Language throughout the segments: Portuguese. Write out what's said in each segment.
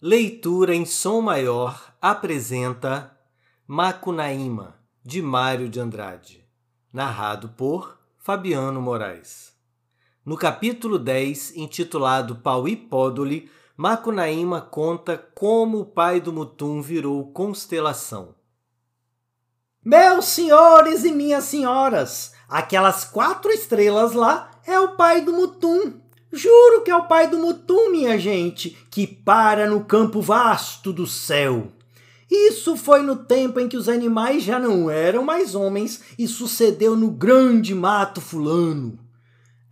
Leitura em Som Maior apresenta Macunaíma, de Mário de Andrade, narrado por Fabiano Moraes. No capítulo 10, intitulado Pauipódoli, Macunaíma conta como o pai do Mutum virou constelação. Meus senhores e minhas senhoras, aquelas quatro estrelas lá é o pai do Mutum Juro que é o pai do Mutum, minha gente, que para no campo vasto do céu. Isso foi no tempo em que os animais já não eram mais homens e sucedeu no grande mato fulano.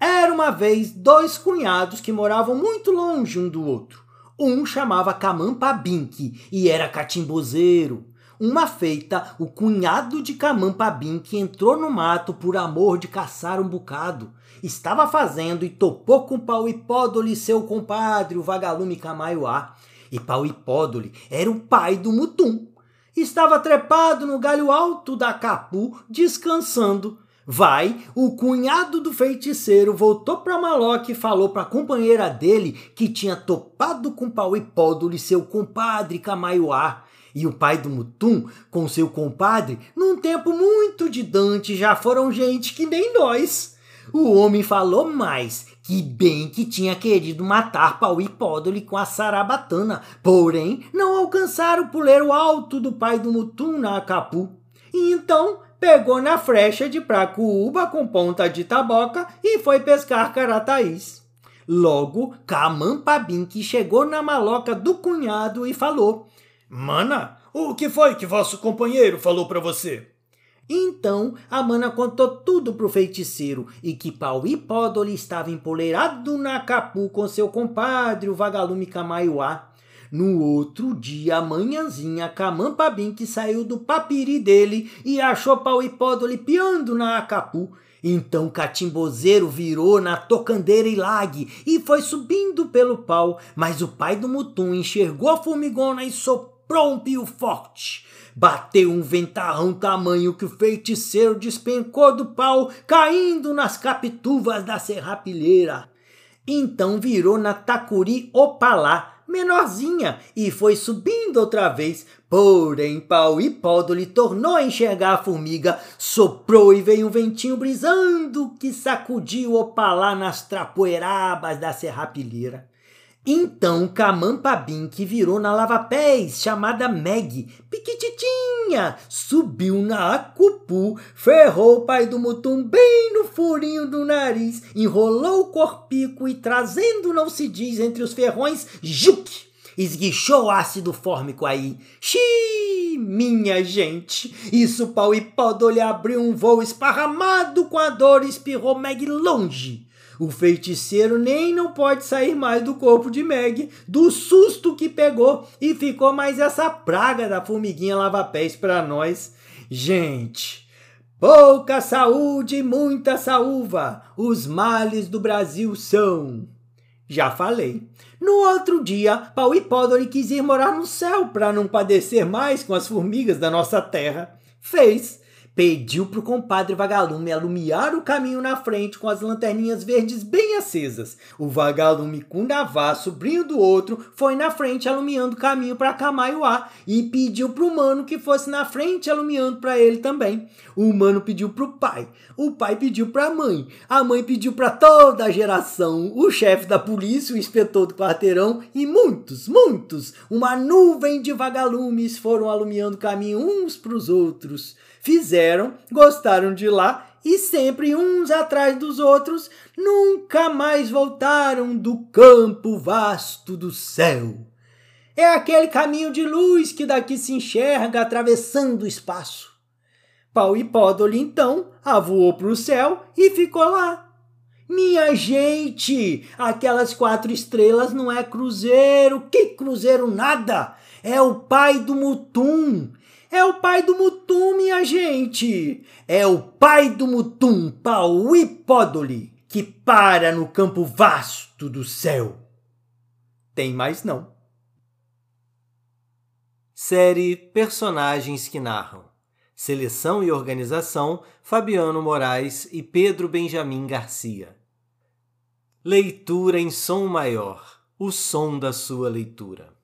Era uma vez dois cunhados que moravam muito longe um do outro. Um chamava Camampabinque e era catimbozeiro. Uma feita, o cunhado de Camampabinque entrou no mato por amor de caçar um bocado estava fazendo e topou com Pauipódoli, seu compadre, o vagalume Camaiuá. E Pauipódoli era o pai do Mutum. Estava trepado no galho alto da Capu, descansando. Vai, o cunhado do feiticeiro voltou para Maloque e falou para a companheira dele que tinha topado com Pauipódoli, seu compadre Camaiuá. E o pai do Mutum, com seu compadre, num tempo muito de Dante, já foram gente que nem nós. O homem falou mais, que bem que tinha querido matar Pauipódoli com a sarabatana, porém não alcançaram o puleiro alto do pai do Mutum na Acapu. E então pegou na frecha de Pracuúba com ponta de taboca e foi pescar carataís. Logo, Camampabim que chegou na maloca do cunhado e falou: Mana, o que foi que vosso companheiro falou para você? Então a mana contou tudo pro feiticeiro e que Pauipódoli estava empoleirado na capu com seu compadre, o vagalume Camaiuá. No outro dia, Camampabim que saiu do papiri dele e achou Pauipódoli piando na acapu. Então Catimbozeiro virou na tocandeira e lague e foi subindo pelo pau, mas o pai do Mutum enxergou a formigona e soprou um pio forte. Bateu um ventarrão tamanho que o feiticeiro despencou do pau, caindo nas capituvas da serrapilheira. Então virou na tacuri opalá, menorzinha, e foi subindo outra vez. Porém, pau e lhe tornou a enxergar a formiga, soprou e veio um ventinho brisando que sacudiu opalá nas trapoerabas da serrapilheira. Então Camampabim, que virou na lava-pés, chamada Meg, piquititinha, subiu na acupu, ferrou o pai do Mutum bem no furinho do nariz, enrolou o corpico e trazendo não se diz entre os ferrões, juque! Esguichou ácido fórmico aí. Xiii, minha gente! Isso pau e pó lhe abriu um voo esparramado com a dor e espirrou Meg longe. O feiticeiro nem não pode sair mais do corpo de Meg, do susto que pegou, e ficou mais essa praga da formiguinha lava-pés para nós. Gente, pouca saúde e muita saúva, os males do Brasil são. Já falei. No outro dia, Pau Pódori quis ir morar no céu para não padecer mais com as formigas da nossa terra. Fez pediu pro compadre vagalume alumiar o caminho na frente com as lanterninhas verdes bem acesas. O vagalume Cundavá, sobrinho do outro, foi na frente alumiando o caminho para Camaiuá e pediu pro mano que fosse na frente alumiando para ele também. O mano pediu pro pai, o pai pediu pra mãe, a mãe pediu para toda a geração, o chefe da polícia, o inspetor do quarteirão e muitos, muitos, uma nuvem de vagalumes foram alumiando o caminho uns pros outros fizeram, gostaram de lá e sempre uns atrás dos outros, nunca mais voltaram do campo vasto do céu. É aquele caminho de luz que daqui se enxerga atravessando o espaço. Pau e Pódoli então avoou para o céu e ficou lá. Minha gente, aquelas quatro estrelas não é cruzeiro, que cruzeiro nada! É o pai do Mutum, é o pai do Mutum, minha gente! É o pai do Mutum, Pauipódoli, que para no campo vasto do céu. Tem mais não. Série Personagens que Narram. Seleção e organização: Fabiano Moraes e Pedro Benjamin Garcia. Leitura em som maior o som da sua leitura.